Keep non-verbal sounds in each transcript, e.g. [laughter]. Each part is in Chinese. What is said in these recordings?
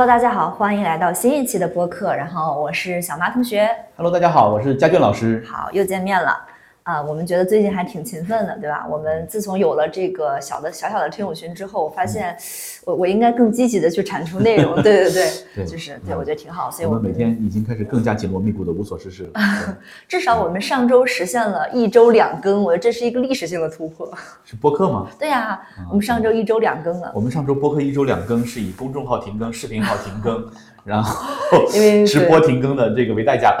Hello，大家好，欢迎来到新一期的播客。然后我是小麻同学。Hello，大家好，我是佳俊老师。好，又见面了。啊，我们觉得最近还挺勤奋的，对吧？我们自从有了这个小的小小的听友群之后，我发现我我应该更积极的去产出内容。对对对，[laughs] 对就是对我觉得挺好。所以我们每天已经开始更加紧锣密鼓的无所事事了。[laughs] [laughs] 至少我们上周实现了一周两更，我觉得这是一个历史性的突破。是播客吗？对呀、我们上周一周两更了。我们上周播客一周两更，是以公众号停更、视频号停更，然后因为 [laughs] 直播停更的这个为代价。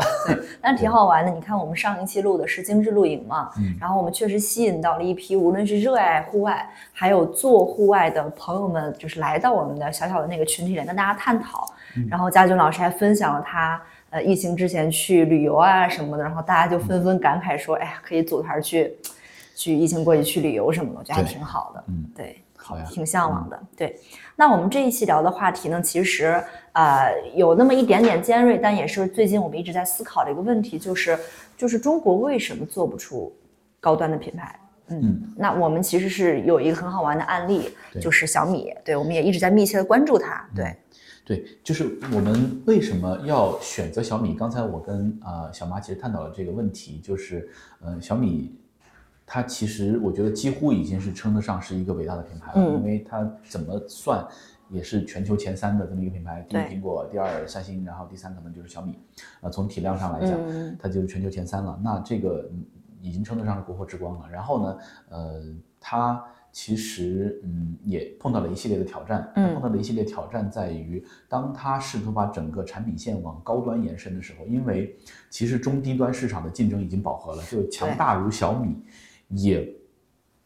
但是挺好玩的。你看，我们上一期录的是精致露营嘛，嗯然后我们确实吸引到了一批无论是热爱户外，还有做户外的朋友们，就是来到我们的小小的那个群体里跟大家探讨。嗯然后佳俊老师还分享了他呃疫情之前去旅游啊什么的，然后大家就纷纷感慨说，哎呀，可以组团去去疫情过去去旅游什么的，我觉得还挺好的。嗯，对。挺向往的。对，那我们这一期聊的话题呢，其实呃有那么一点点尖锐，但也是最近我们一直在思考的一个问题，就是就是中国为什么做不出高端的品牌？嗯，嗯那我们其实是有一个很好玩的案例，就是小米，对，我们也一直在密切的关注它。对，对，就是我们为什么要选择小米？刚才我跟呃小马其实探讨了这个问题，就是呃小米。它其实我觉得几乎已经是称得上是一个伟大的品牌了，嗯因为它怎么算也是全球前三的这么一个品牌，第一苹果，第二三星，然后第三可能就是小米。呃，从体量上来讲，嗯它就是全球前三了。那这个嗯已经称得上是国货之光了。然后呢，呃，它其实嗯也碰到了一系列的挑战。碰到的一系列挑战在于，当它试图把整个产品线往高端延伸的时候，因为其实中低端市场的竞争已经饱和了，就强大如小米也。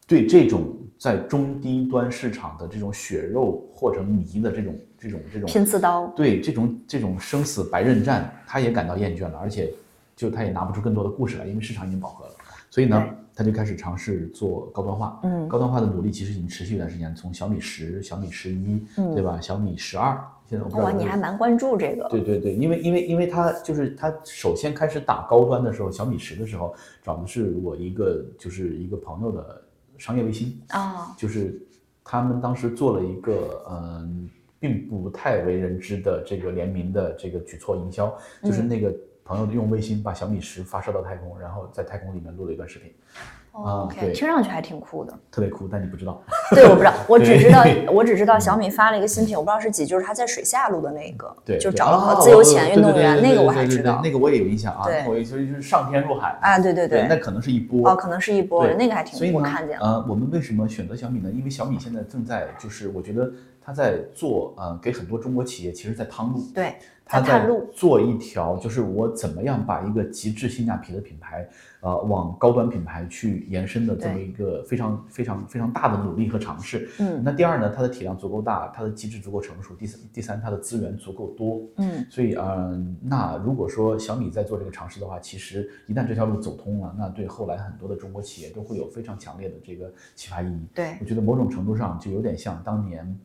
对这种在中低端市场的这种血肉或者泥的这种这种这种拼刺刀。对这种这种生死白刃战，他也感到厌倦了，而且就他也拿不出更多的故事来，因为市场已经饱和了。所以呢，他就开始尝试做高端化。嗯高端化的努力其实已经持续一段时间，从小米十、小米十一，嗯对吧？小米十二，现在我不知道你还蛮关注这个。对对对，因为因为因为他就是他首先开始打高端的时候，小米十的时候找的是我一个就是一个朋友的商业卫星，啊，就是他们当时做了一个嗯，并不太为人知的这个联名的这个举措营销，就是嗯。那个朋友用卫星把小米十发射到太空，然后在太空里面录了一段视频，哦啊 OK，对听上去还挺酷的。特别酷，但你不知道。[laughs] 对，我不知道，我只知道我只知道小米发了一个新品，我不知道是几，就是他在水下录的那个，对，就找了自由潜运动员，那个我还知道。那个我也有印象啊，对那个我也就是上天入海啊，对对对，那可能是一波哦，可能是一波，那个还挺，所以，我看见了。呃，我们为什么选择小米呢？因为小米现在正在就是，我觉得他在做呃，给很多中国企业其实在趟路，对，它在。做一条，就是我怎么样把一个极致性价比的品牌，呃，往高端品牌去延伸的这么一个非常非常非常大的努力和尝试。嗯那第二呢，它的体量足够大，它的机制足够成熟。第三，第三，它的资源足够多。嗯，所以，嗯、那如果说小米在做这个尝试的话，其实一旦这条路走通了，那对后来很多的中国企业都会有非常强烈的这个启发意义。对，我觉得某种程度上就有点像当年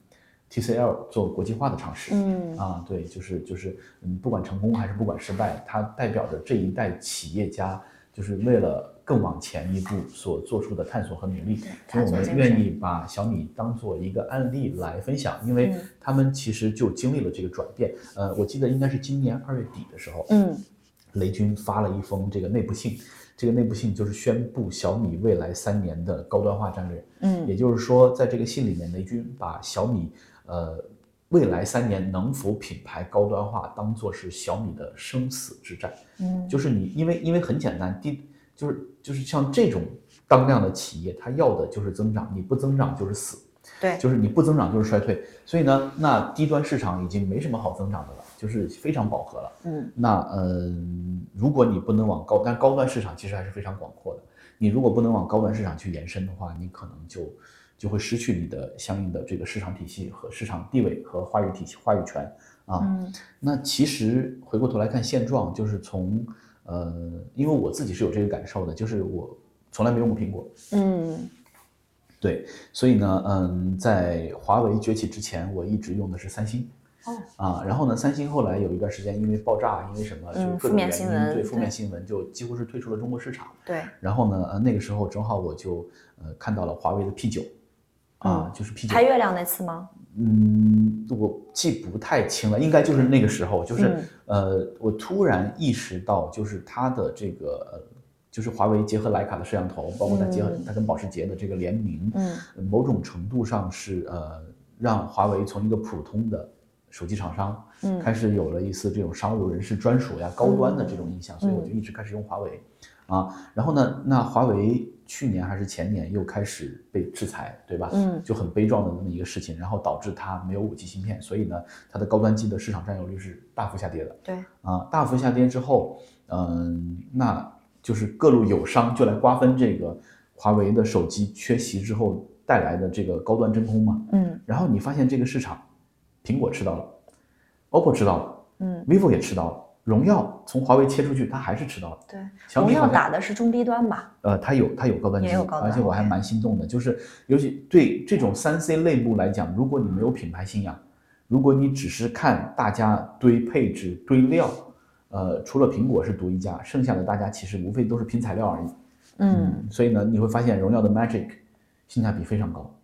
TCL 做国际化的尝试。嗯啊，对，就是就是，嗯，不管成功还是不管失败，它代表着这一代企业家就是为了更往前一步所做出的探索和努力。所以我们愿意把小米当做一个案例来分享，因为嗯他们其实就经历了这个转变。呃，我记得应该是今年二月底的时候，嗯雷军发了一封这个内部信，这个内部信就是宣布小米未来三年的高端化战略。嗯也就是说，在这个信里面，雷军把小米呃未来三年能否品牌高端化当做是小米的生死之战。嗯，就是你因为因为很简单，第就是就是像这种当量的企业，它要的就是增长，你不增长就是死，对，就是你不增长就是衰退。所以呢，那低端市场已经没什么好增长的了，就是非常饱和了。嗯那呃，如果你不能往高，但高端市场其实还是非常广阔的。你如果不能往高端市场去延伸的话，你可能就就会失去你的相应的这个市场体系和市场地位和话语体系、话语权啊。嗯那其实回过头来看现状，就是从呃，因为我自己是有这个感受的，就是我从来没用过苹果，嗯对，所以呢，嗯，在华为崛起之前，我一直用的是三星。哦啊，然后呢，三星后来有一段时间因为爆炸，因为什么，就各种原因，面新闻对负面新闻就几乎是退出了中国市场。对，然后呢，呃，那个时候正好我就呃看到了华为的 P 九，啊，就是啤酒。拍，月亮那次吗？嗯，我记不太清了，应该就是那个时候，就是、嗯。呃，我突然意识到，就是它的这个，呃就是华为结合徕卡的摄像头，包括它结合嗯。它跟保时捷的这个联名，嗯。呃某种程度上是呃，让华为从一个普通的手机厂商，嗯。开始有了一丝这种商务人士专属呀、高端的这种印象，所以我就一直开始用华为，啊，然后呢，那华为去年还是前年又开始被制裁，对吧？嗯就很悲壮的那么一个事情，然后导致它没有五 G 芯片，所以呢，它的高端机的市场占有率是大幅下跌的。对，啊，大幅下跌之后，嗯，那就是各路友商就来瓜分这个华为的手机缺席之后带来的这个高端真空嘛。嗯然后你发现这个市场，苹果吃到了，OPPO 吃到了嗯，，vivo 也吃到了，荣耀从华为切出去，它还是吃到了。对，荣耀打的是中低端吧？呃，它有它有高端机，也有高端而且我还蛮心动的，就是尤其对这种三 C 类目来讲，如果你没有品牌信仰，如果你只是看大家堆配置、堆料，呃，除了苹果是独一家，剩下的大家其实无非都是拼材料而已。嗯，所以呢，你会发现荣耀的 Magic 性价比非常高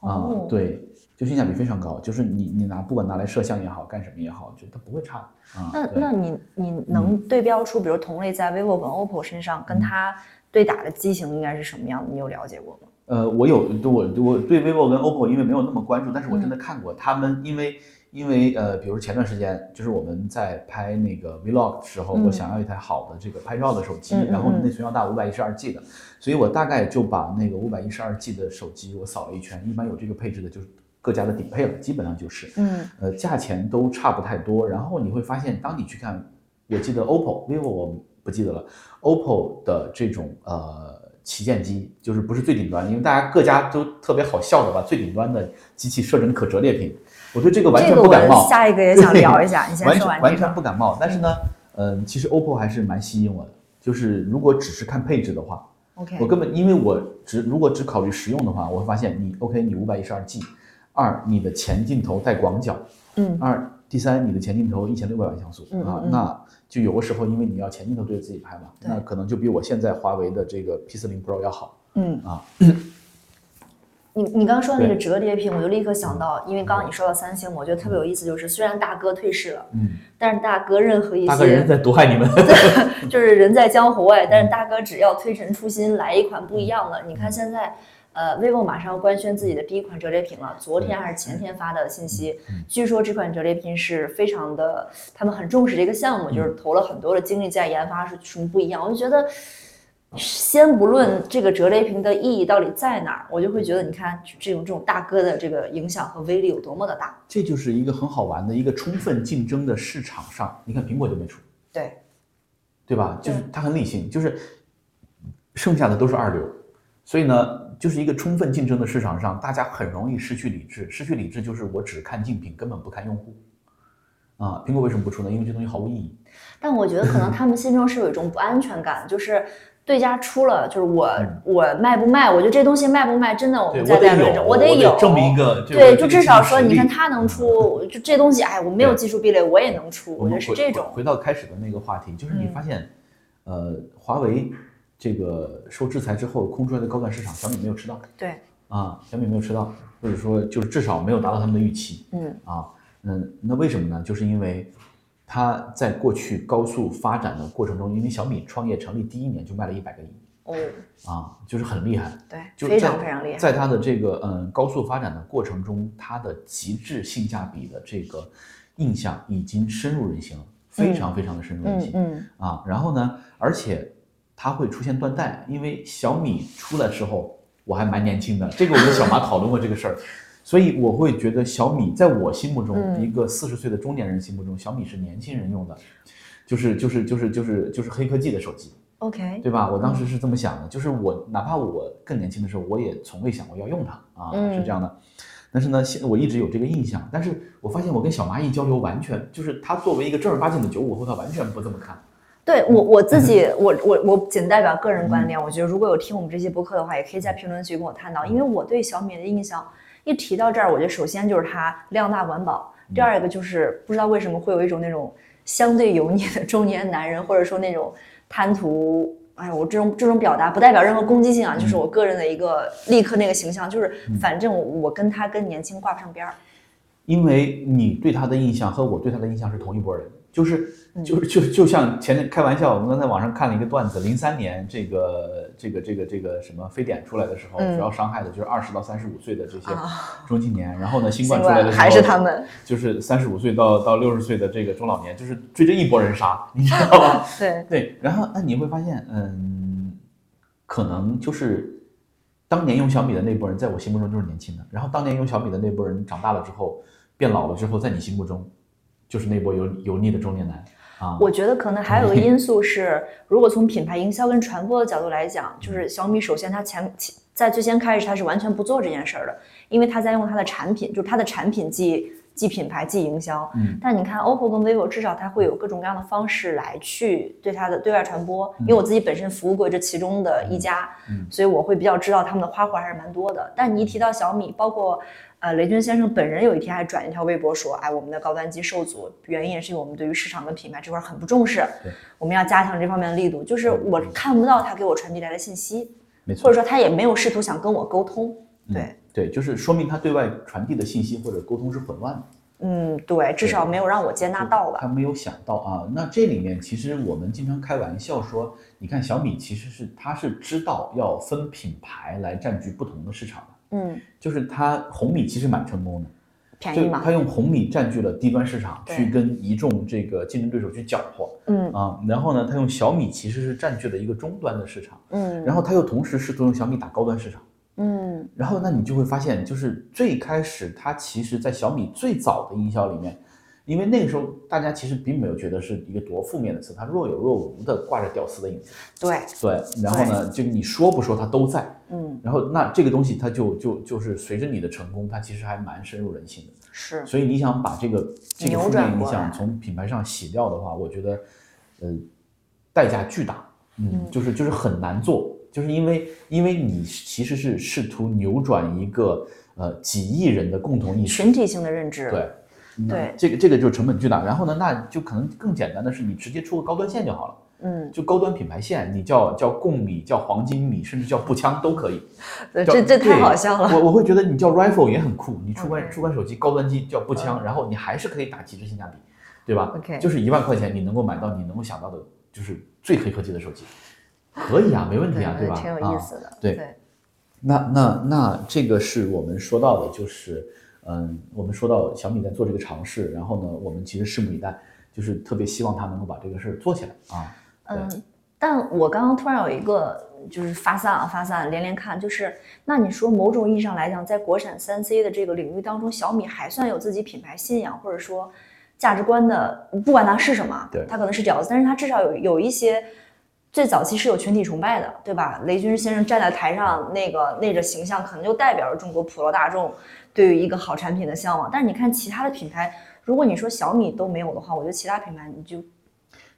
啊、哦，对，就性价比非常高，就是你你拿不管拿来摄像也好，干什么也好，就它不会差啊。那那你你能对标出，比如同类在 vivo 跟 OPPO 身上嗯跟它对打的机型应该是什么样的？你有了解过吗？呃，我有我我对 vivo 跟 OPPO 因为没有那么关注，但是我真嗯的看过他们，因为因为呃，比如前段时间就是我们在拍那个 vlog 的时候，嗯我想要一台好的这个拍照的手机，嗯嗯然后嗯内存要大五百一十二 G 的，所以我大概就把那个五百一十二 G 的手机我扫了一圈，一般有这个配置的就是各家的顶配了，基本上就是，嗯呃，价钱都差不太多。然后你会发现，当你去看，我记得 OPPO、vivo 我不记得了，OPPO 的这种呃旗舰机，就是不是最顶端，因为大家各家都特别好笑的把最顶端的机器设成可折叠屏，我对这个完全不感冒。下一个也想聊一下，你先完全完说完这个。全不感冒。但是呢，嗯、其实 OPPO 还是蛮吸引我的。就是如果只是看配置的话，OK，我根本因为我只如果只考虑实用的话，我会发现你 OK，你五百一十二 G，二你的前镜头带广角，嗯。二第三你的前镜头一千六百万像素。啊嗯嗯，嗯那就有个时候因为你要前镜头对着自己拍嘛，对。那可能就比我现在华为的这个 P 四零 Pro 要好。嗯。啊。[coughs] 你你刚刚说的那个折叠屏，我就立刻想到，因为刚刚你说到三星，我觉得特别有意思，就是虽然大哥退市了，嗯，但是大哥任何一大哥人在毒害你们。[laughs] 就是人在江湖外，但是大哥只要推陈出新，来一款不一样的。你看现在，呃，vivo 马上要官宣自己的第一款折叠屏了，昨天还是前天发的信息，据说这款折叠屏是非常的，他们很重视这个项目，就是投了很多的精力在研发，是什么不一样？我就觉得。先不论这个折叠屏的意义到底在哪儿，我就会觉得，你看这种这种大哥的这个影响和威力有多么的大。这就是一个很好玩的一个充分竞争的市场上，你看苹果就没出，对，对吧？就是它很理性，就是剩下的都是二流，所以呢，就是一个充分竞争的市场上，大家很容易失去理智。失去理智就是我只看竞品，根本不看用户。啊，苹果为什么不出呢？因为这东西毫无意义。但我觉得可能 [laughs] 他们心中是有一种不安全感，就是对家出了，就是我、我卖不卖？我觉得这东西卖不卖，真的我们在在论证，我得有证明一个对，就至少说，你看他能出，就这东西，哎，我没有技术壁垒，我也能出，我觉得是这种。回到开始的那个话题，就是你嗯发现，呃，华为这个受制裁之后空出来的高端市场，小米没有吃到对，啊，小米没有吃到，或者说就是至少没有达到他们的预期。嗯啊，嗯，那为什么呢？就是因为它在过去高速发展的过程中，因为小米创业成立第一年就卖了一百个亿哦，啊，就是很厉害。对，就非常在非常厉害。在它的这个嗯高速发展的过程中，它的极致性价比的这个印象已经深入人心了，非常非常的深入人心、嗯嗯，啊。然后呢，而且它会出现断代，因为小米出来时候我还蛮年轻的，这个我跟小马讨论过这个事儿。所以我会觉得小米在我心目中，嗯一个四十岁的中年人心目中，小米是年轻人用的，就是就是就是就是就是黑科技的手机。OK，对吧？我当时是这么想的，就是我哪怕我更年轻的时候，我也从未想过要用它啊，嗯是这样的。但是呢，现我一直有这个印象，但是我发现我跟小蚂蚁交流完全就是他作为一个正儿八经的九五后，他完全不这么看。对我我自己，我我我仅代表个人观点，我觉得如果有听我们这期播客的话，也可以在评论区跟我探讨，因为我对小米的印象，一提到这儿，我觉得首先就是它量大管饱，第二个就是不知道为什么会有一种那种相对油腻的中年男人，或者说那种贪图哎呀，我这种这种表达不代表任何攻击性啊，就是我个人的一个立刻那个形象，就是反正我跟他跟年轻挂不上边儿。因为你对他的印象和我对他的印象是同一拨人，就是就是就就像前天开玩笑，我们刚才网上看了一个段子，零三年这个这个这个这个什么非典出来的时候，主要伤害的就是二十到三十五岁的这些中青年，然后呢，新冠出来的时候还是他们，就是三十五岁到到六十岁的这个中老年，就是追着一波人杀，你知道吗？[laughs] 对 [laughs] 对，然后那你会发现，嗯，可能就是当年用小米的那波人，在我心目中就是年轻的，然后当年用小米的那波人长大了之后。变老了之后，在你心目中，就是那波油油腻的中年男啊。我觉得可能还有个因素是，如果从品牌营销跟传播的角度来讲，就是小米首先它前在最先开始它是完全不做这件事儿的，因为它在用它的产品，就是它的产品即即品牌即营销。嗯。但你看 OPPO 跟 vivo，至少它会有各种各样的方式来去对它的对外传播。因为我自己本身服务过这其中的一家，所以我会比较知道他们的花活还是蛮多的。但你一提到小米，包括。呃，雷军先生本人有一天还转一条微博说：“哎，我们的高端机受阻，原因也是因为我们对于市场跟品牌这块很不重视。我们要加强这方面的力度。就是我看不到他给我传递来的信息，没错，或者说他也没有试图想跟我沟通。对对，就是说明他对外传递的信息或者沟通是混乱的。嗯，对，至少没有让我接纳到吧。他没有想到啊。那这里面其实我们经常开玩笑说，你看小米其实是他是知道要分品牌来占据不同的市场的。”嗯，就是它红米其实蛮成功的，便宜嘛。它用红米占据了低端市场，去跟一众这个竞争对手去搅和。嗯啊，然后呢，它用小米其实是占据了一个中端的市场。嗯，然后它又同时试图用小米打高端市场。嗯，然后那你就会发现，就是最开始它其实在小米最早的营销里面。因为那个时候，大家其实并没有觉得是一个多负面的词，它若有若无的挂着屌丝的影子。对对，然后呢，就你说不说它都在。嗯，然后那这个东西它就就就是随着你的成功，它其实还蛮深入人心的。是，所以你想把这个这个负面影响从品牌上洗掉的话，我觉得，呃，代价巨大。嗯，就是就是很难做，就是因为因为你其实是试图扭转一个呃几亿人的共同意识、群体性的认知。对。对，这个这个就成本巨大。然后呢，那就可能更简单的是，你直接出个高端线就好了。嗯，就高端品牌线，你叫叫贡米，叫黄金米，甚至叫步枪都可以。这这太好笑了。我我会觉得你叫 rifle 也很酷。你出关出款手机高端机叫步枪，然后你还是可以打极致性价比，对吧？OK，就是一万块钱你能够买到你能够想到的，就是最黑科技的手机，可以啊，没问题啊，对吧？挺有意思的。对，那那那这个是我们说到的，就是。嗯，我们说到小米在做这个尝试，然后呢，我们其实拭目以待，就是特别希望他能够把这个事儿做起来啊。嗯，但我刚刚突然有一个就是发散啊，发散连连看，就是那你说某种意义上来讲，在国产三 C 的这个领域当中，小米还算有自己品牌信仰或者说价值观的，不管它是什么，对，它可能是饺子，但是它至少有有一些。最早期是有群体崇拜的，对吧？雷军先生站在台上，那个那个形象可能就代表着中国普罗大众对于一个好产品的向往。但是你看其他的品牌，如果你说小米都没有的话，我觉得其他品牌你就，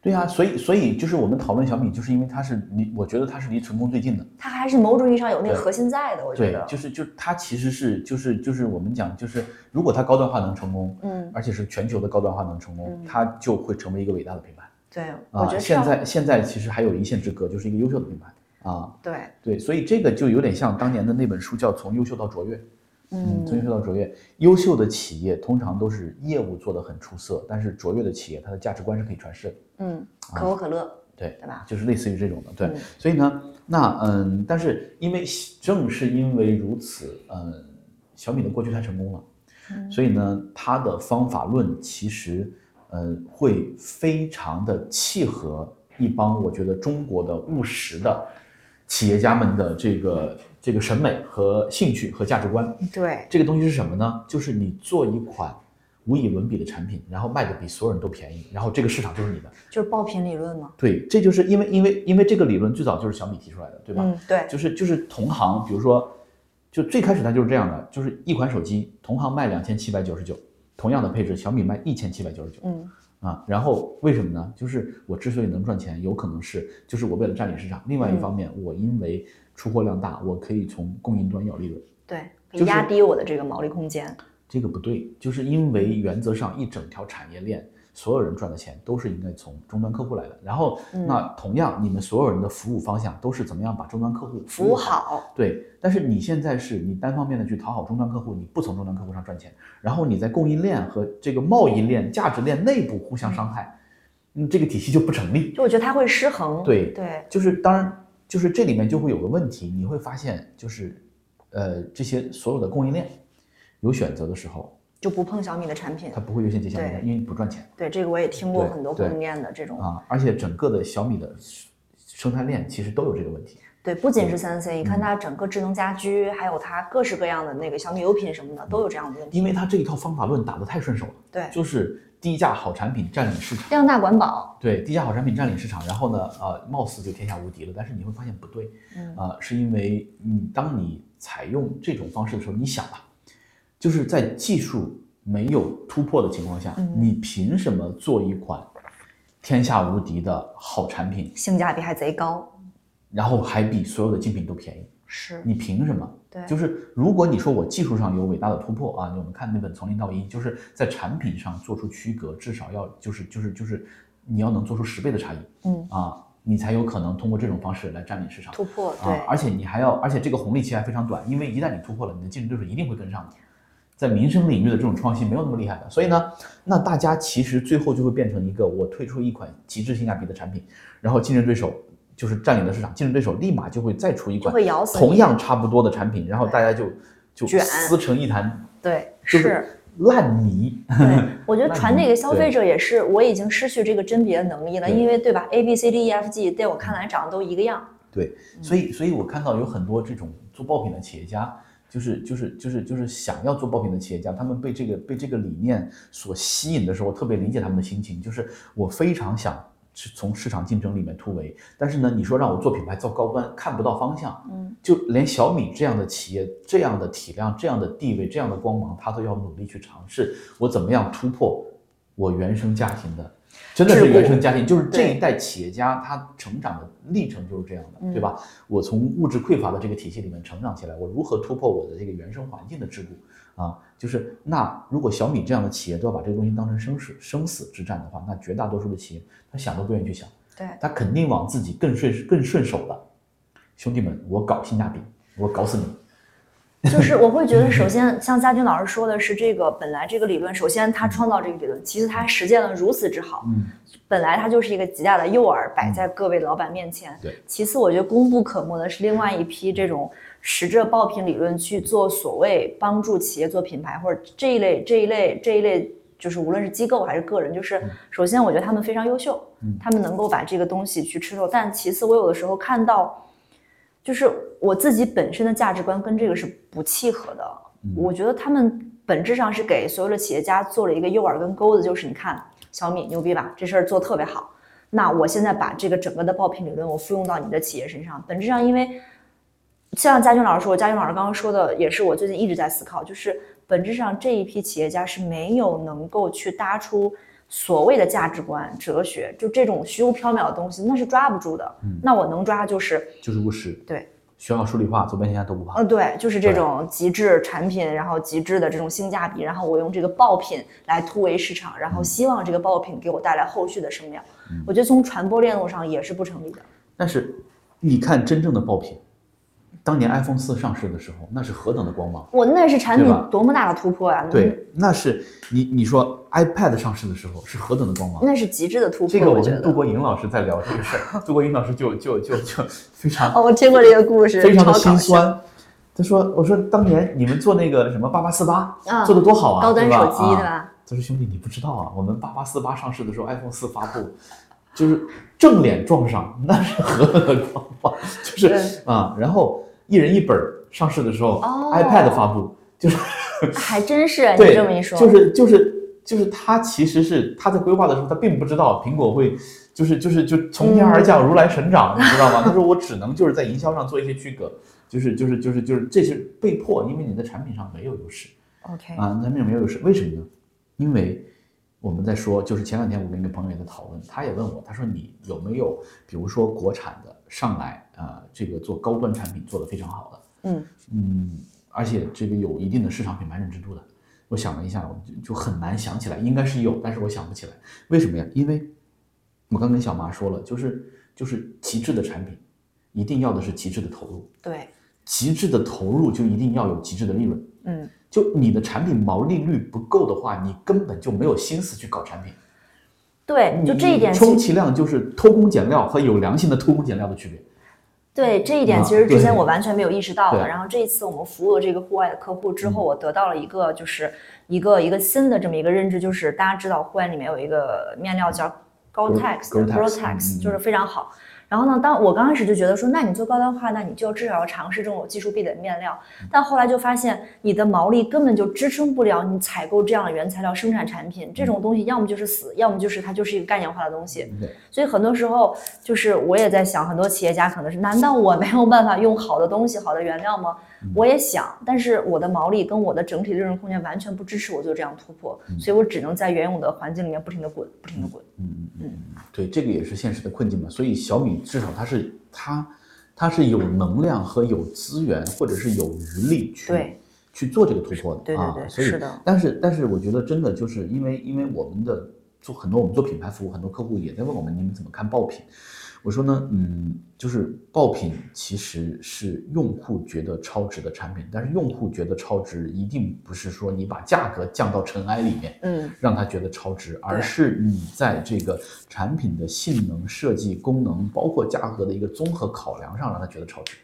对啊，所以所以就是我们讨论小米，就是因为它是离，我觉得它是离成功最近的。它还是某种意义上有那个核心在的，我觉得。对，就是就它其实是就是就是我们讲就是如果它高端化能成功，嗯，而且是全球的高端化能成功，它就会成为一个伟大的品牌。对，我觉得现在现在其实还有一线之隔，就是一个优秀的品牌啊。对对，所以这个就有点像当年的那本书，叫《从优秀到卓越》。嗯，从优秀到卓越，优秀的企业通常都是业务做得很出色，但是卓越的企业，它的价值观是可以传世的。嗯，可口可乐，对对吧？就是类似于这种的。对，所以呢，那嗯，但是因为正是因为如此，嗯，小米的过去太成功了，所以呢，它的方法论其实。嗯，会非常的契合一帮我觉得中国的务实的企业家们的这个这个审美和兴趣和价值观。对，这个东西是什么呢？就是你做一款无以伦比的产品，然后卖的比所有人都便宜，然后这个市场就是你的，就是爆品理论吗？对，这就是因为因为因为这个理论最早就是小米提出来的，对吧？嗯，对，就是就是同行，比如说，就最开始它就是这样的，就是一款手机，同行卖两千七百九十九。同样的配置，小米卖一千七百九十九，嗯啊，然后为什么呢？就是我之所以能赚钱，有可能是就是我为了占领市场，另外一方面，我因为出货量大，我可以从供应端要利润，对，压低我的这个毛利空间。这个不对，就是因为原则上一整条产业链所有人赚的钱都是应该从终端客户来的。然后，嗯那同样，你们所有人的服务方向都是怎么样把终端客户服务好，对，但是你现在是你单方面的去讨好终端客户，你不从终端客户上赚钱，然后你在供应链和这个贸易链、价值链内部互相伤害，嗯，这个体系就不成立。就我觉得它会失衡。对对，就是当然，就是这里面就会有个问题，你会发现就是，呃，这些所有的供应链有选择的时候，就不碰小米的产品它。不会优先接小米因为不赚钱对，这个我也听过很多供应链的这种。啊，而且整个的小米的生态链其实都有这个问题。对，不仅是三 C，你嗯看它整个智能家居，还有它各式各样的那个小米优品什么的，都有这样的问题。因为它这一套方法论打得太顺手了，对，就是低价好产品占领市场。量大管饱。对，低价好产品占领市场，然后呢，呃，貌似就天下无敌了。但是你会发现不对，嗯呃，是因为你当你采用这种方式的时候，你想吧，就是在技术没有突破的情况下，嗯你凭什么做一款天下无敌的好产品，性价比还贼高。然后还比所有的竞品都便宜？是，你凭什么？对，就是如果你说我技术上有伟大的突破啊，我们看那本《从零到一》，就是在产品上做出区隔，至少要就是就是就是你要能做出十倍的差异，嗯啊，你才有可能通过这种方式来占领市场突破。对，啊，而且你还要，而且这个红利期还非常短，因为一旦你突破了，你的竞争对手一定会跟上的。在民生领域的这种创新没有那么厉害的，所以呢，那大家其实最后就会变成一个我推出一款极致性价比的产品，然后竞争对手就是占领了市场，竞争对手立马就会再出一就款同样差不多的产品，然后大家就就卷撕成一滩对，就是烂泥。对，我觉得 [laughs] 传你这个消费者也是，我已经失去这个甄别的能力了，因为对吧？A B C D E F G 在我看来长得都一个样。对，所以所以我看到有很多这种做爆品的企业家，就是就是就是就是想要做爆品的企业家，他们被这个被这个理念所吸引的时候，我特别理解他们的心情，就是我非常想是从市场竞争里面突围，但是呢，你说让我做品牌做高端，看不到方向，嗯，就连小米这样的企业、这样的体量、这样的地位、这样的光芒，他都要努力去尝试，我怎么样突破我原生家庭的。真的是原生家庭，就是这一代企业家他成长的历程就是这样的，嗯对吧？我从物质匮乏的这个体系里面成长起来，我如何突破我的这个原生环境的桎梏啊？就是那如果小米这样的企业都要把这个东西当成生死生死之战的话，那绝大多数的企业他想都不愿意去想，对，他肯定往自己更顺更顺手的。兄弟们，我搞性价比，我搞死你！就是 [laughs] 我会觉得，首先像嘉军老师说的是，这个本来这个理论，首先他创造这个理论，其次他实践了如此之好，嗯，本来它就是一个极大的诱饵摆在各位老板面前。对，其次我觉得功不可没的是另外一批这种持着爆品理论去做所谓帮助企业做品牌或者这一类这一类这一类。就是无论是机构还是个人，就是首先我觉得他们非常优秀，嗯他们能够把这个东西去吃透。但其次，我有的时候看到，就是我自己本身的价值观跟这个是不契合的。我觉得他们本质上是给所有的企业家做了一个诱饵跟钩子，就是你看小米牛逼吧，这事儿做特别好。那我现在把这个整个的爆品理论我复用到你的企业身上，本质上因为像嘉俊老师说，嘉俊老师刚刚说的也是我最近一直在思考，就是本质上这一批企业家是没有能够去搭出所谓的价值观、哲学，就这种虚无缥缈的东西，那是抓不住的。那我能抓就是就是务实，对，学好数理化，走遍天下都不怕。嗯，对，就是这种极致产品，然后极致的这种性价比，然后我用这个爆品来突围市场，然后希望这个爆品给我带来后续的生量。我觉得从传播链路上也是不成立的。但是你看真正的爆品，当年 iPhone 四上市的时候，那是何等的光芒。我那是产品多么大的突破呀！对，那是你你说 iPad 上市的时候是何等的光芒。那是极致的突破。这个我。跟杜国营老师在聊这个事儿，[laughs] 杜国营老师就就就就非常哦，我听过这个故事，非常的心。酸。他说：“我说当年你们做那个什么八八四八啊做的多好啊，高端手机对啊吧？他说：“兄弟，你不知道啊，我们八八四八上市的时候，iPhone 四发布，就是正脸撞上，那是何等的光芒，就是啊。然后一人一本儿上市的时候、哦。i p a d 发布，就是还真是 [laughs] 你对，这么一说，就是就是就是他其实是他在规划的时候，他并不知道苹果会就是就是就从天而嗯。降，如来神掌，你知道吗？他说我只能就是在营销上做一些区隔，就是就是就是就是这是被迫，因为你的产品上没有优势。OK，啊，产品上没有优势，为什么呢？因为我们在说，就是前两天我跟一个朋友也在讨论，他也问我，他说你有没有比如说国产的上来啊、这个做高端产品做得非常好的，嗯嗯，而且这个有一定的市场品牌认知度的，我想了一下，我就就很难想起来，应该是有，但是我想不起来，为什么呀？因为我刚跟小马说了，就是就是极致的产品，一定要的是极致的投入，对，极致的投入就一定要有极致的利润。嗯，就你的产品毛利率不够的话，你根本就没有心思去搞产品。对，就这一点充其量就是偷工减料和有良心的偷工减料的区别。对这一点，啊其实之前我完全没有意识到的。对然后这一次我们服务了这个户外的客户之后，我得到了一个就是一个一个新的这么一个认知，就是大家知道户外里面有一个面料叫 Gore-Tex 的 Gore-Tex，Gore-Tex，嗯就是非常好。然后呢，当我刚开始就觉得说，那你做高端化，那你就至少要尝试这种有技术壁垒的面料。但后来就发现，你的毛利根本就支撑不了你采购这样的原材料生产产品。这种东西要么就是死，要么就是它就是一个概念化的东西。所以很多时候，就是我也在想，很多企业家可能是，难道我没有办法用好的东西、好的原料吗？我也想，但是我的毛利跟我的整体利润空间完全不支持我做这样突破，所以我只能在原有的环境里面不停的滚，不停的滚。嗯嗯嗯对，这个也是现实的困境嘛。所以小米至少它是它它是有能量和有资源，或者是有余力去对去做这个突破的。对对对啊、所以是的但是但是我觉得真的就是因为因为我们的做很多我们做品牌服务，很多客户也在问我们你们怎么看爆品。我说呢，嗯，就是爆品其实是用户觉得超值的产品，但是用户觉得超值，一定不是说你把价格降到尘埃里面，嗯，让他觉得超值，而是你在这个产品的性能、设计、功能，包括价格的一个综合考量上，让他觉得超值。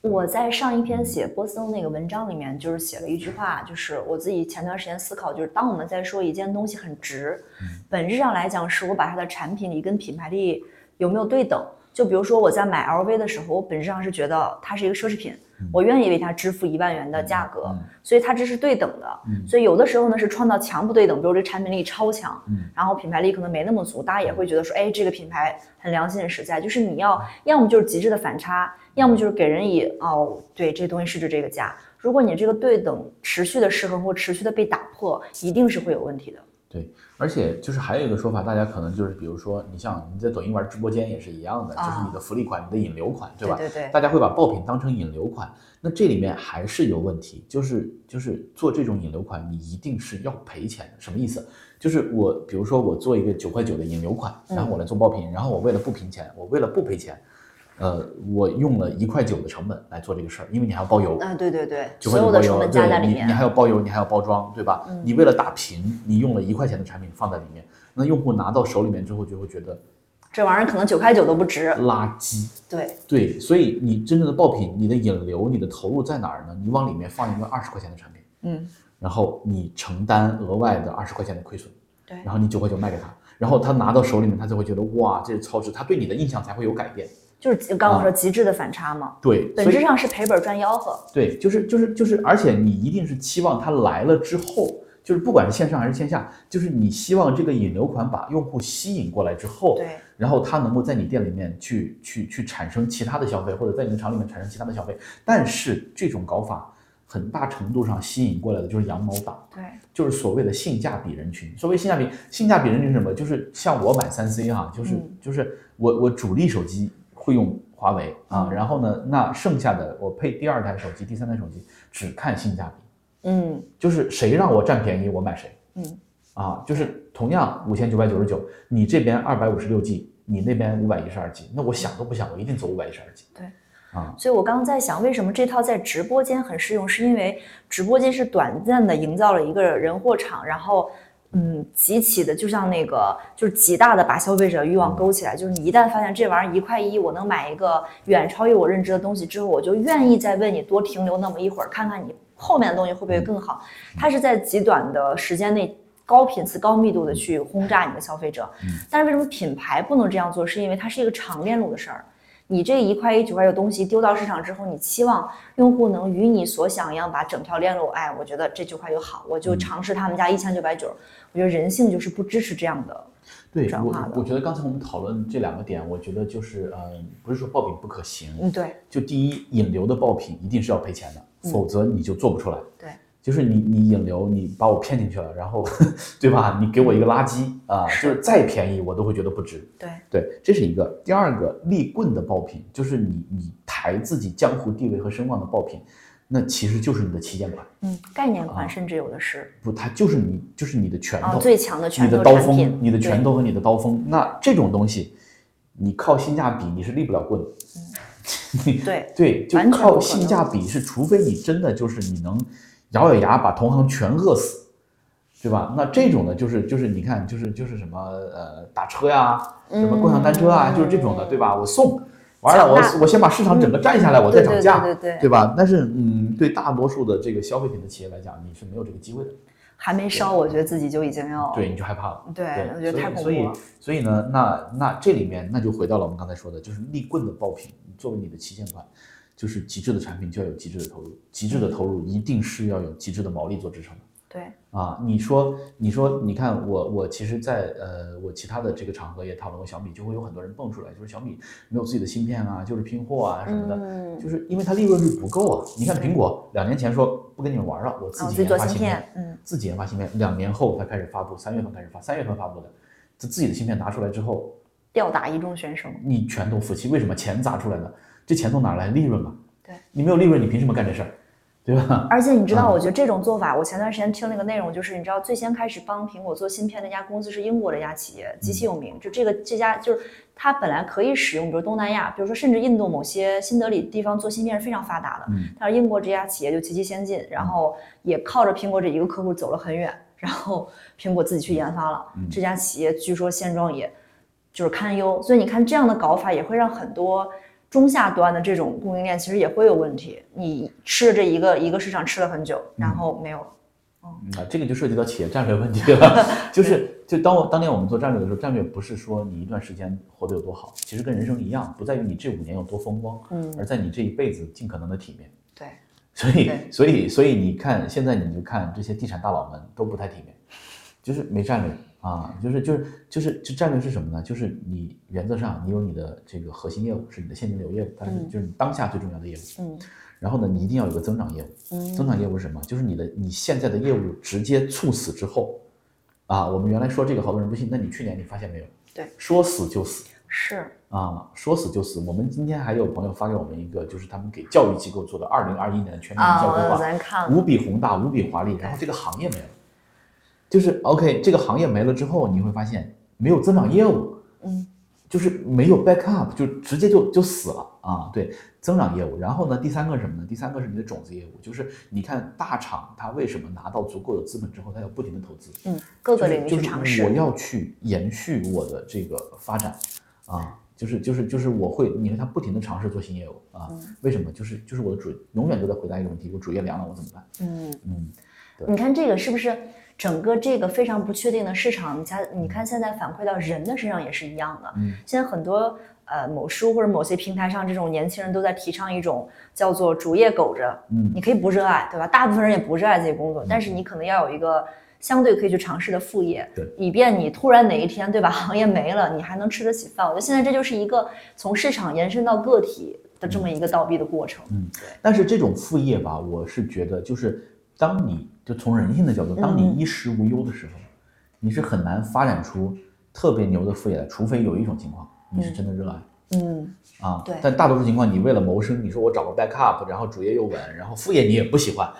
我在上一篇写波司登那个文章里面，就是写了一句话，就是我自己前段时间思考，就是当我们在说一件东西很值，本质上来讲，是我把它的产品力跟品牌力有没有对等。就比如说我在买 LV 的时候，我本质上是觉得它是一个奢侈品，我愿意为它支付一万元的价格，所以它这是对等的。所以有的时候呢是创造强不对等，比如这产品力超强，然后品牌力可能没那么足，大家也会觉得说，哎，这个品牌很良心实在。就是你要要么就是极致的反差，要么就是给人以哦，对，这东西是值这个价。如果你这个对等持续的失衡或持续的被打破，一定是会有问题的。对，而且就是还有一个说法，大家可能就是，比如说你像你在抖音玩直播间也是一样的，就是你的福利款、你的引流款，对吧？对对对大家会把爆品当成引流款，那这里面还是有问题，就是就是做这种引流款，你一定是要赔钱的。什么意思？就是我比如说我做一个九块九的引流款，然后我来做爆品，然后我为了不赔钱，我为了不赔钱，呃，我用了一块九的成本来做这个事儿，因为你还要包邮，啊，对对对，九块九包邮，所有的成本加在里对你，你还要包邮，你还要包装，对吧？你为了打平，你用了一块钱的产品放在里面，那用户拿到手里面之后就会觉得这玩意儿可能九块九都不值。垃圾。对，对，所以你真正的爆品，你的引流、你的投入在哪儿呢？你往里面放一个二十块钱的产品，嗯，然后你承担额外的二十块钱的亏损，对然后你九块九卖给他，然后他拿到手里面，他就会觉得哇，这是超值，他对你的印象才会有改变。就是刚刚我说极致的反差嘛，对，本质上是赔本赚吆喝。对，就是就是就是，而且你一定是期望它来了之后，就是不管是线上还是线下，就是你希望这个引流款把用户吸引过来之后，对，然后他能够在你店里面去去去产生其他的消费，或者在你的厂里面产生其他的消费。但是这种搞法很大程度上吸引过来的就是羊毛党，对，就是所谓的性价比人群。所谓性价比，性价比人群是什么？就是像我买三 C 哈，就是、嗯就是我我主力手机会用华为啊，嗯然后呢，那剩下的我配第二台手机、第三台手机只看性价比，嗯就是谁让我占便宜我买谁嗯，啊，就是同样五千九百九十九，你这边二百五十六 G，你那边五百一十二 G，那我想都不想，我一定走五百一十二 G。对。啊，所以我刚刚在想，为什么这套在直播间很适用，是因为直播间是短暂的营造了一个人货场，然后。嗯，极其的，就像那个，就是极大的把消费者欲望勾起来。就是你一旦发现这玩意儿一块一，我能买一个远超于我认知的东西之后，我就愿意再为你多停留那么一会儿，看看你后面的东西会不会更好。它是在极短的时间内高频次、高密度的去轰炸你的消费者。但是为什么品牌不能这样做？是因为它是一个长链路的事儿。你这一块一九块的东西丢到市场之后，你期望用户能与你所想一样，把整条链路，哎，我觉得这九块就好，我就尝试他们家一千九百九。我觉得人性就是不支持这样的。对我转化的我觉得刚才我们讨论这两个点，我觉得就是呃，不是说爆品不可行，嗯，对就第一，引流的爆品一定是要赔钱的，否则你就做不出来。对，就是你你引流，你把我骗进去了，然后 [laughs] 对吧？你给我一个垃圾啊，就是再便宜我都会觉得不值。对对，这是一个。第二个，立棍的爆品，就是你你抬自己江湖地位和声望的爆品，那其实就是你的旗舰款，嗯，概念款甚至有的是不，它就是你就是你的拳头，啊最强的拳头你的刀锋你的拳头和你的刀锋。那这种东西，你靠性价比你是立不了棍的。[laughs] 你对对，就靠性价比是，除非你真的就是你能咬咬牙把同行全饿死，对吧？那这种呢，就是就是你看，就是就是什么呃打车呀，什么共享单车啊，就是这种的，对吧？我送完了，我我先把市场整个占下来，我再涨价，对对对对吧？但是嗯，对大多数的这个消费品的企业来讲，你是没有这个机会的，还没烧，我觉得自己就已经要对，你就害怕了。对对，我觉得太恐所以怖了。所以所以呢，那那这里面那就回到了我们刚才说的，就是立棍的爆品作为你的旗舰款，就是极致的产品就要有极致的投入，极致的投入一定是要有极致的毛利做支撑的。对，啊，你说，你说，你看我，我其实在，呃，我其他的这个场合也讨论过小米，就会有很多人蹦出来，就是小米没有自己的芯片啊，就是拼货啊什么的，嗯就是因为它利润率不够啊。你看苹果两年前说不跟你们玩了，我自己研发芯芯片嗯，自己研发芯片，两年后才开始发布，三月份开始发，三月份发布的，这自己的芯片拿出来之后，吊打一众选手。你全都服气，为什么？钱砸出来的，这钱从哪儿来？利润嘛。对，你没有利润，你凭什么干这事儿？对吧？而且你知道，嗯我觉得这种做法，我前段时间听那个内容，就是你知道最先开始帮苹果做芯片那家公司是英国的一家企业，极其有名。就这个这家就是它本来可以使用，比如东南亚，比如说甚至印度某些新德里地方做芯片是非常发达的，嗯但是英国这家企业就极其先进，然后也靠着苹果这一个客户走了很远，然后苹果自己去研发了。嗯这家企业据说现状也就是堪忧，所以你看这样的搞法也会让很多。中下端的这种供应链其实也会有问题，你吃了这一个一个市场吃了很久，然后没有了。嗯啊，这个就涉及到企业战略问题了。[laughs] 就是，就当我当年我们做战略的时候，战略不是说你一段时间活得有多好，其实跟人生一样，不在于你这五年有多风光，嗯而在你这一辈子尽可能的体面。对，所以，所以，所以你看，现在你就看这些地产大佬们都不太体面，就是没战略啊，就是就是就是这战略是什么呢？就是你原则上你有你的这个核心业务是你的现金流业务，但是嗯就是你当下最重要的业务。嗯然后呢，你一定要有个增长业务。嗯增长业务是什么？就是你的你现在的业务直接猝死之后，啊，我们原来说这个好多人不信，那你去年你发现没有？对，说死就死是，啊，说死就死。我们今天还有朋友发给我们一个，就是他们给教育机构做的二零二一年的全民营销规啊，划，无比宏大，无比华丽，然后这个行业没了，就是 OK，这个行业没了之后，你会发现没有增长业务，嗯就是没有 backup，就直接就就死了啊！对，增长业务。然后呢，第三个是什么呢？第三个是你的种子业务，就是你看大厂它为什么拿到足够的资本之后，它要不停的投资，嗯，各个领域去尝试。就是我要去延续我的这个发展啊，就是就是就是我会，你看他不停的尝试做新业务啊，嗯为什么？就是就是我的主永远都在回答一个问题，我主业凉了，我怎么办？嗯，嗯，对你看这个是不是整个这个非常不确定的市场？你看，你看现在反馈到人的身上也是一样的。嗯现在很多呃某书或者某些平台上，这种年轻人都在提倡一种叫做主业苟着。嗯你可以不热爱，对吧？大部分人也不热爱自己工作，但是你可能要有一个相对可以去尝试的副业，对以便你突然哪一天，对吧？行业没了，你还能吃得起饭。我觉得现在这就是一个从市场延伸到个体的这么一个倒逼的过程。嗯对但是这种副业吧，我是觉得就是当你就从人性的角度，当你嗯衣食无忧的时候，你是很难发展出特别牛的副业的，除非有一种情况你是真的热爱。嗯，啊，对但大多数情况，你为了谋生，你说我找个 backup，然后主业又稳，然后副业你也不喜欢，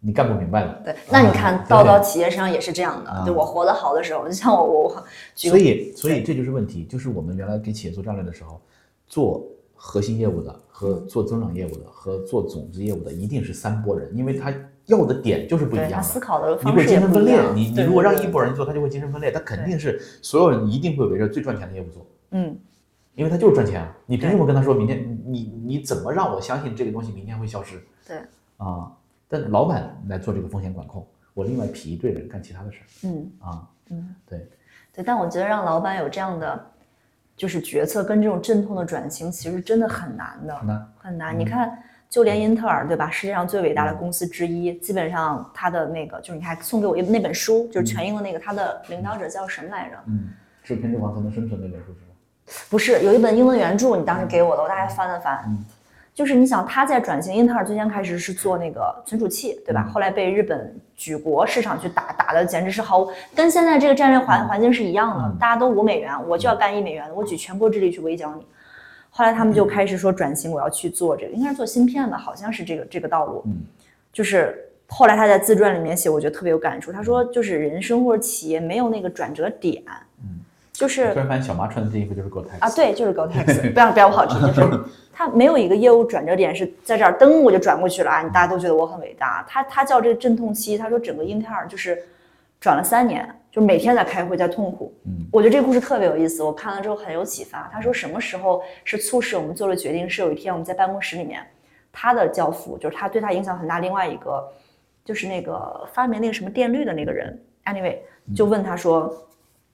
你干不明白的。对。那你看啊到到企业上也是这样的，啊就我活得好的时候，就像我我 [laughs] 我所以，所以这就是问题，就是我们原来给企业做战略的时候，做核心业务的和做增长业务的和做种子业务的一定是三拨人，因为他要的点就是不一样的。他思考的你会方式也精神分裂你你如果让一拨人做，他就会精神分裂，他肯定是所有人一定会围着最赚钱的业务做，嗯，因为他就是赚钱啊。你凭什么跟他说明天你你你怎么让我相信这个东西明天会消失对，啊？但老板来做这个风险管控，我另外匹一队人干其他的事儿嗯啊。嗯，对，对。但我觉得让老板有这样的就是决策跟这种阵痛的转型，其实真的很难的。很难。很难。嗯你看，就连英特尔，对吧？世界上最伟大的公司之一，基本上它的那个，就是你还送给我一那本书，就是全英的那个，它的领导者叫什么来着？嗯，是凭这方才能生存那本书？不是，有一本英文原著，你当时给我的，我大概翻了翻。嗯就是你想，他在转型，英特尔最先开始是做那个存储器，对吧？嗯后来被日本举国市场去打，打的简直是毫无，跟现在这个战略环环境是一样的，嗯大家都五美元，我就要干一美元，我举全国之力去围剿你。后来他们就开始说转型，我要去做这个，应该是做芯片的，好像是这个这个道路。嗯，就是后来他在自传里面写，我觉得特别有感触。他说，就是人生或者企业没有那个转折点，嗯，就是突然发现小妈穿的这衣服就是 GoTex 啊，对，就是 GoTex，[laughs] 不要不要不好听，就是 [laughs] 他没有一个业务转折点是在这儿，噔我就转过去了啊！你大家都觉得我很伟大。他他叫这个阵痛期，他说整个英特尔就是转了三年，就每天在开会，在痛苦。嗯，我觉得这个故事特别有意思，我看了之后很有启发。他说什么时候是促使我们做了决定？是有一天我们在办公室里面，他的教父就是他对他影响很大，另外一个就是那个发明那个什么电律的那个人，anyway 就问他说。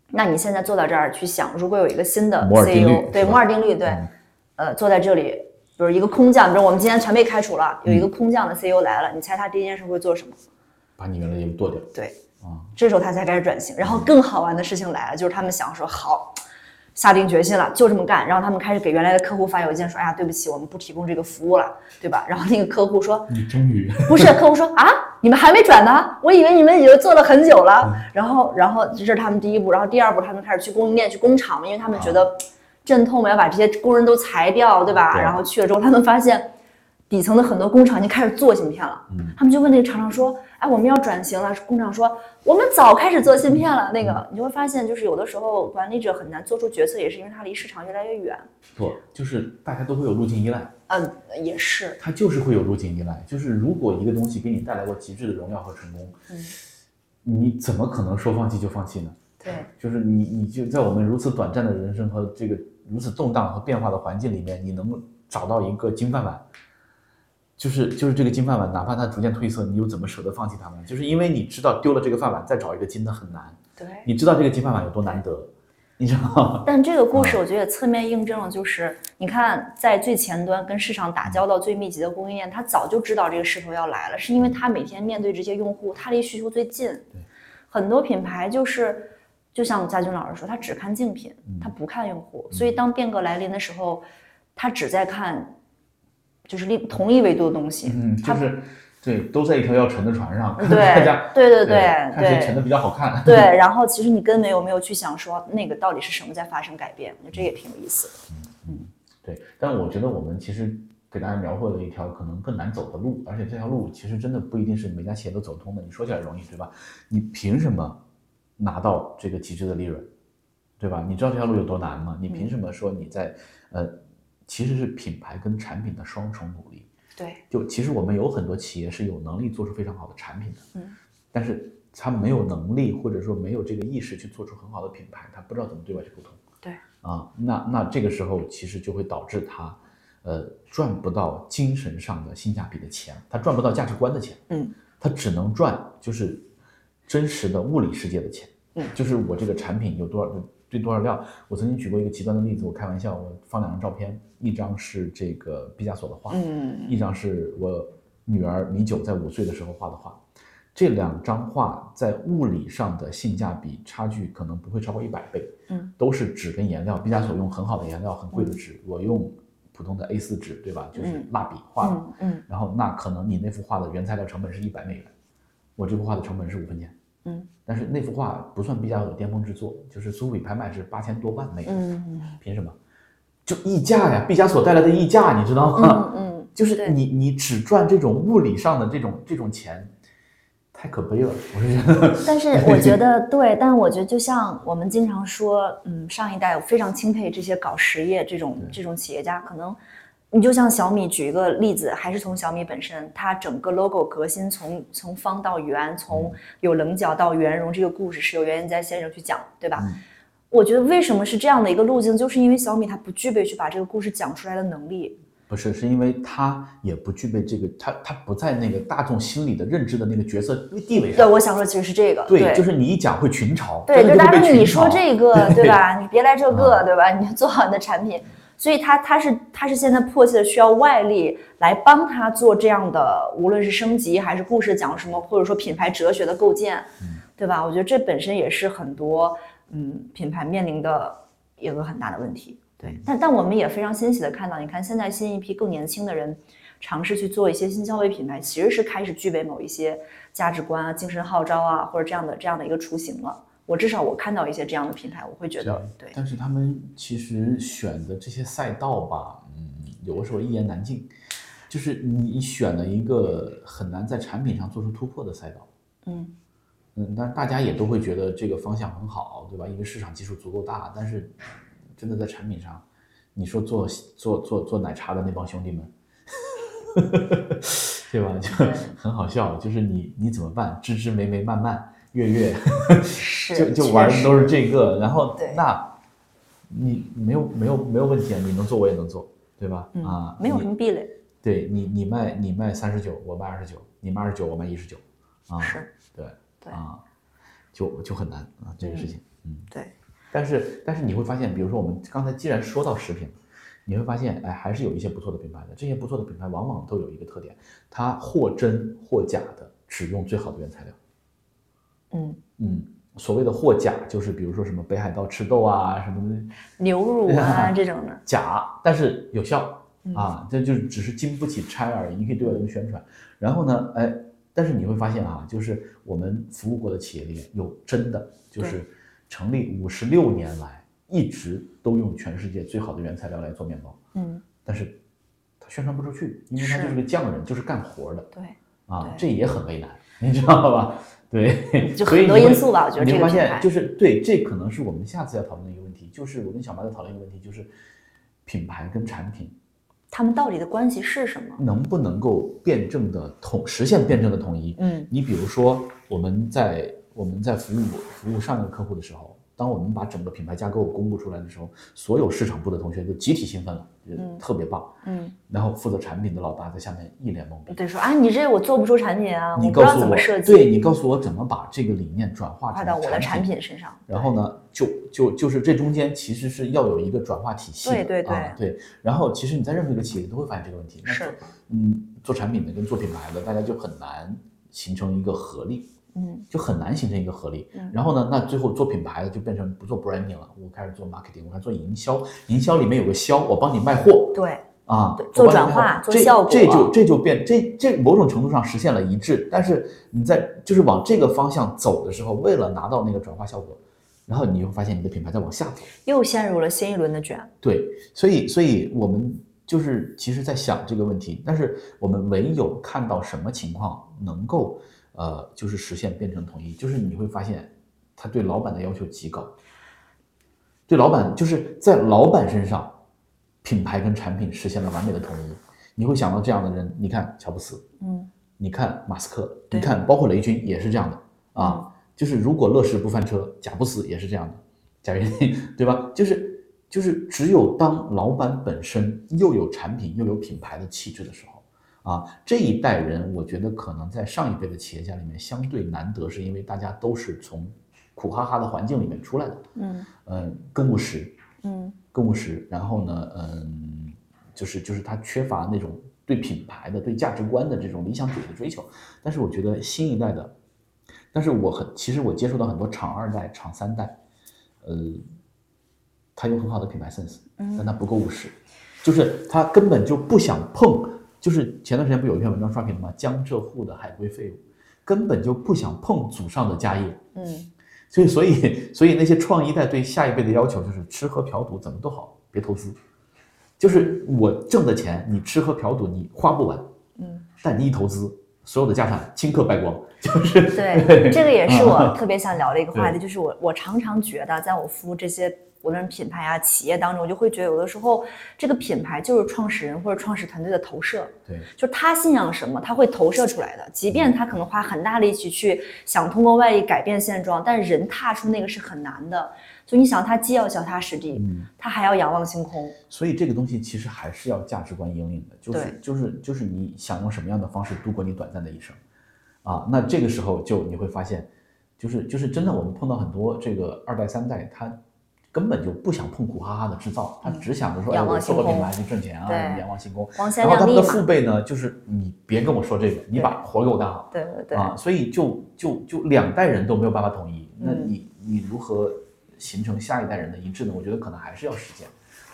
那你现在坐到这儿去想，如果有一个新的 CEO，对摩尔定律，对，嗯呃，坐在这里，比如一个空降，比如我们今天全被开除了，有一个空降的 CEO 来了，你猜他第一件事会做什么？把你原来的业务剁掉对，啊，这时候他才开始转型。然后更好玩的事情来了，就是他们想说好，下定决心了，就这么干。然后他们开始给原来的客户发邮件说，哎呀，对不起，我们不提供这个服务了，对吧？[laughs] 然后那个客户说，你终于不是，客户说啊，你们还没转呢，我以为你们已经做了很久了。然后，然后这是他们第一步，然后第二步他们开始去供应链、去工厂，因为他们觉得阵痛嘛，要把这些工人都裁掉，对吧？对然后去了之后，他们发现底层的很多工厂已经开始做芯片了。嗯他们就问那个厂长说：“哎，我们要转型了。”工厂说：“我们早开始做芯片了。”那个你就会发现，就是有的时候管理者很难做出决策，也是因为他离市场越来越远。不，就是大家都会有路径依赖，嗯，也是，他就是会有路径依赖。就是如果一个东西给你带来过极致的荣耀和成功，嗯，你怎么可能说放弃就放弃呢？对，就是你，你就在我们如此短暂的人生和这个如此动荡和变化的环境里面，你能够找到一个金饭碗，就是就是这个金饭碗，哪怕它逐渐褪色，你又怎么舍得放弃它呢？就是因为你知道丢了这个饭碗，再找一个金的很难，对。你知道这个金饭碗有多难得，你知道吗？[laughs] 但这个故事，啊我觉得也侧面印证了，就是你看，在最前端跟市场打交道最密集的供应链，他早就知道这个势头要来了，是因为他每天面对这些用户，他离需求最近。很多品牌就是，就像家军老师说，他只看竞品，嗯他不看用户，所以当变革来临的时候，他只在看，就是另同一维度的东西。嗯，就是对，都在一条要沉的船上，[laughs] 看对大家对对对看谁沉对的比较好看。[laughs] 对，然后其实你根本有没有去想说那个到底是什么在发生改变？我觉得这也挺有意思的。嗯对，但我觉得我们其实给大家描绘了一条可能更难走的路，而且这条路其实真的不一定是每家企业都走通的。你说起来容易，对吧？你凭什么拿到这个极致的利润，对吧？你知道这条路有多难吗？你凭什么说你在呃，其实是品牌跟产品的双重努力。对，就其实我们有很多企业是有能力做出非常好的产品的，嗯，但是他没有能力或者说没有这个意识去做出很好的品牌，他不知道怎么对外去沟通。对。啊，那那这个时候其实就会导致他，呃，赚不到精神上的性价比的钱，他赚不到价值观的钱，嗯，他只能赚就是真实的物理世界的钱，嗯。就是我这个产品有多少对多少料。我曾经举过一个极端的例子，我开玩笑，我放两张照片，一张是这个毕加索的画，嗯一张是我女儿米九在五岁的时候画的画，这两张画在物理上的性价比差距可能不会超过一百倍，嗯，都是纸跟颜料，毕加索用很好的颜料，很贵的纸，我用普通的 A 4纸，对吧？就是嗯蜡笔画的，嗯嗯然后那可能你那幅画的原材料成本是一百美元，我这幅画的成本是五分钱，嗯，但是那幅画不算毕加索的巅峰之作，就是苏富比拍卖是八千多万美元，嗯凭什么？就溢价呀，毕加索带来的溢价，你知道吗？嗯嗯，[laughs] 就是对你你只赚这种物理上的这种这种钱，太可悲了，我是觉得。[laughs] 但是我觉得对，但我觉得就像我们经常说，嗯，上一代我非常钦佩这些搞实业这种这种企业家，可能你就像小米，举一个例子，还是从小米本身，它整个 logo 革新从从方到圆，从有棱角到圆融，这个故事是由袁研哉先生去讲，对吧？嗯我觉得为什么是这样的一个路径，就是因为小米它不具备去把这个故事讲出来的能力。不是，是因为它也不具备这个，它它不在那个大众心里的认知的那个角色地位上对，上。我想说其实是这个，对，就是你一讲会群嘲，对，就大家你说这个对吧？你别来这个啊对吧？你做好你的产品，所以他他是他是现在迫切的需要外力来帮他做这样的，无论是升级还是故事讲什么，或者说品牌哲学的构建，对吧？我觉得这本身也是很多嗯品牌面临的一个很大的问题。对，但但我们也非常欣喜的看到，你看现在新一批更年轻的人尝试去做一些新消费品牌，其实是开始具备某一些价值观啊、精神号召啊，或者这样的这样的一个雏形了。我至少我看到一些这样的平台，我会觉得对。但是他们其实选的这些赛道吧，嗯，有的时候一言难尽，就是你选了一个很难在产品上做出突破的赛道，嗯嗯，但是大家也都会觉得这个方向很好，对吧？因为市场基数足够大，但是真的在产品上，你说做做做做奶茶的那帮兄弟们，[laughs] 对吧？就很好笑，就是你你怎么办？枝枝梅梅慢慢月月，[laughs] 就就玩的都是这个，然后那，你没有没有没有问题啊，你能做我也能做，对吧？啊，没有什么壁垒。对你你卖你卖三十九，我卖二十九，你卖二十九，我卖一十九，啊，是，对对啊，就就很难啊这个事情，嗯，对。但是但是你会发现，比如说我们刚才既然说到食品，你会发现哎还是有一些不错的品牌的，这些不错的品牌往往都有一个特点，它或真或假的只用最好的原材料。嗯嗯，所谓的货假，就是比如说什么北海道赤豆啊，什么牛乳啊 [laughs] 这种的假，但是有效啊，这就只是经不起拆而已。你可以对外这么宣传。然后呢，哎，但是你会发现啊，就是我们服务过的企业里面有真的，就是成立五十六年来一直都用全世界最好的原材料来做面包。嗯，但是他宣传不出去，因为他就是个匠人，就是干活的。对啊，这也很为难，你知道吧？对，就 [laughs] 很多因素吧，我觉得这个发现就是对，这可能是我们下次要讨论的一个问题，就是我跟小马在讨论一个问题，就是品牌跟产品，他们到底的关系是什么？能不能够辩证的统实现辩证的统一？嗯，你比如说我们在我们在服务服务上一个客户的时候。当我们把整个品牌架构公布出来的时候，所有市场部的同学就集体兴奋了，觉得特别棒。嗯，然后负责产品的老大在下面一脸懵逼，对，说啊，你这我做不出产品啊，你告诉我怎么设计？对你告诉我怎么把这个理念转化到我的产品身上？然后呢，就就就是这中间其实是要有一个转化体系。对对对对。然后其实你在任何一个企业都会发现这个问题。是。嗯，做产品的跟做品牌的，大家就很难形成一个合力。嗯，就很难形成一个合力。嗯，然后呢，那最后做品牌的就变成不做 branding 了，我开始做 marketing，我开始做营销。营销里面有个销，我帮你卖货。对，啊，做转化，做效果。这就这就变这这某种程度上实现了一致。但是你在就是往这个方向走的时候，为了拿到那个转化效果，然后你会发现你的品牌在往下走，又陷入了新一轮的卷。对，所以所以我们就是其实在想这个问题，但是我们唯有看到什么情况能够。呃，就是实现变成统一，就是你会发现，他对老板的要求极高。对老板，就是在老板身上，品牌跟产品实现了完美的统一。你会想到这样的人，你看乔布斯，嗯，你看马斯克，你看包括雷军也是这样的啊。就是如果乐视不翻车，贾布斯也是这样的，贾跃亭，对吧？就是就是只有当老板本身又有产品又有品牌的气质的时候。啊，这一代人，我觉得可能在上一辈的企业家里面相对难得，是因为大家都是从苦哈哈的环境里面出来的。嗯嗯，更务实。嗯，更务实。然后呢，嗯，就是就是他缺乏那种对品牌的、对价值观的这种理想主义的追求。但是我觉得新一代的，但是我很其实我接触到很多厂二代、厂三代，呃，他有很好的品牌 sense，但他不够务实，就是他根本就不想碰。就是前段时间不有一篇文章刷屏了吗？江浙沪的海归废物，根本就不想碰祖上的家业。[laughs] 嗯，所以所以所以那些创一代对下一辈的要求就是吃喝嫖赌怎么都好，别投资。就是我挣的钱，你吃喝嫖赌你花不完。嗯，但你一投资，所有的家产顷刻败光。就是对，这个也是我 [laughs] 特别想聊的一个话题。就是我我常常觉得，在我服务这些。无论品牌啊，企业当中，我就会觉得有的时候，这个品牌就是创始人或者创始团队的投射。对，就他信仰什么，他会投射出来的。即便他可能花很大力气去想通过外力改变现状，但是人踏出那个是很难的。所以你想，他既要脚踏实地，嗯，他还要仰望星空。所以这个东西其实还是要价值观引领的，就是就是就是你想用什么样的方式度过你短暂的一生，啊，那这个时候就你会发现，就是就是真的，我们碰到很多这个二代三代他。根本就不想碰苦哈哈的制造，他只想着说，哎，我做个品牌去挣钱啊，仰望星空。然后他们的父辈呢，就是你别跟我说这个，你把活给我干好。对对对。啊，所以就就就两代人都没有办法统一，那你你如何形成下一代人的一致呢？我觉得可能还是要实践。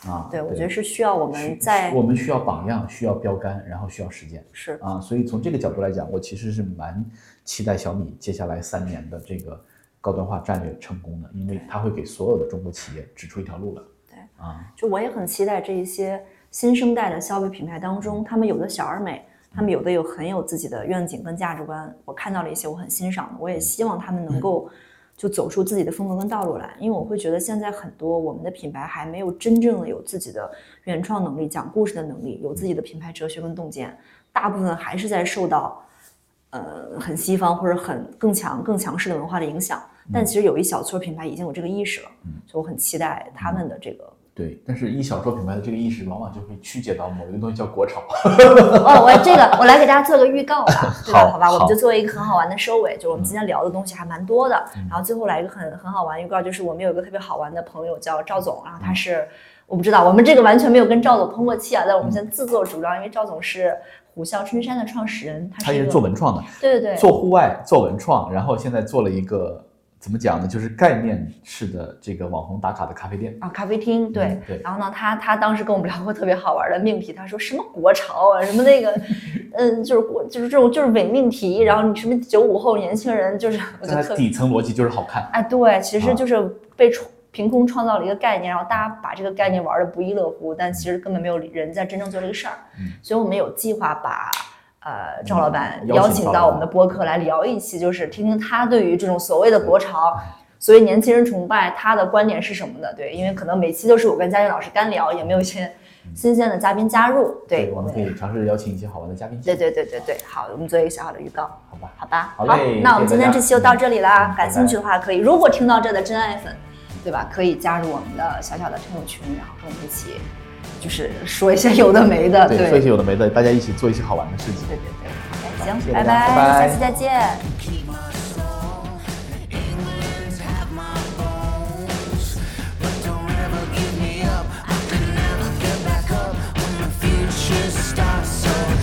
啊，对，我觉得是需要我们在我们需要榜样，需要标杆，然后需要实践。是啊，所以从这个角度来讲，我其实是蛮期待小米接下来三年的这个。高端化战略成功的，因为它会给所有的中国企业指出一条路来。对啊，就我也很期待这一些新生代的消费品牌当中，他们有的小而美，他们有的有很有自己的愿景跟价值观。我看到了一些我很欣赏的，我也希望他们能够就走出自己的风格跟道路来。因为我会觉得现在很多我们的品牌还没有真正的有自己的原创能力、讲故事的能力，有自己的品牌哲学跟洞见，大部分还是在受到呃很西方或者很更强、更强势的文化的影响。但其实有一小撮品牌已经有这个意识了，所以我很期待他们的这个。对，但是一小撮品牌的这个意识，往往就会曲解到某一个东西叫国潮。哦，我这个我来给大家做个预告吧，[laughs] 对吧？好好吧，我们好就做一个很好玩的收尾，就是我们今天聊的东西还蛮多的。然后最后来一个很很好玩预告，就是我们有一个特别好玩的朋友叫赵总，然后他是我不知道，我们这个完全没有跟赵总通过气啊，但我们先自作主张，因为赵总是虎啸春山的创始人，他是做文创的，对对对，做户外，做文创，然后现在做了一个怎么讲呢？就是概念式的这个网红打卡的咖啡店。啊，咖啡厅对、嗯对然后呢，他他当时跟我们聊过特别好玩的命题，他说什么国潮啊，什么那个，嗯，就是国就是这种就是伪命题，然后你什么九五后年轻人，就是 [laughs] 我觉得底层逻辑就是好看。哎，对，其实啊就是被创凭空创造了一个概念，然后大家把这个概念玩的不亦乐乎，但其实根本没有人在真正做这个事儿，嗯所以我们有计划把。呃，赵老板邀邀请到我们的播客来聊一期，就是听听他对于这种所谓的国潮，所谓年轻人崇拜他的观点是什么的。对，因为可能每期都是我跟嘉欣老师干聊，也没有一些新鲜的嘉宾加入。对，我们可以尝试邀请一些好玩的嘉宾。对对对对对，好，我们做一个小小的预告。好吧。好吧，好嘞那我们今天这期就到这里啦。嗯感兴趣的话，可以如果听到这的真爱粉，对吧？可以加入我们的小小的听友群，然后跟我们一起，就是说一些有的没的对说一些有的没的大家一起做一些好玩的事情。对对对。行拜拜下期再见。Starts so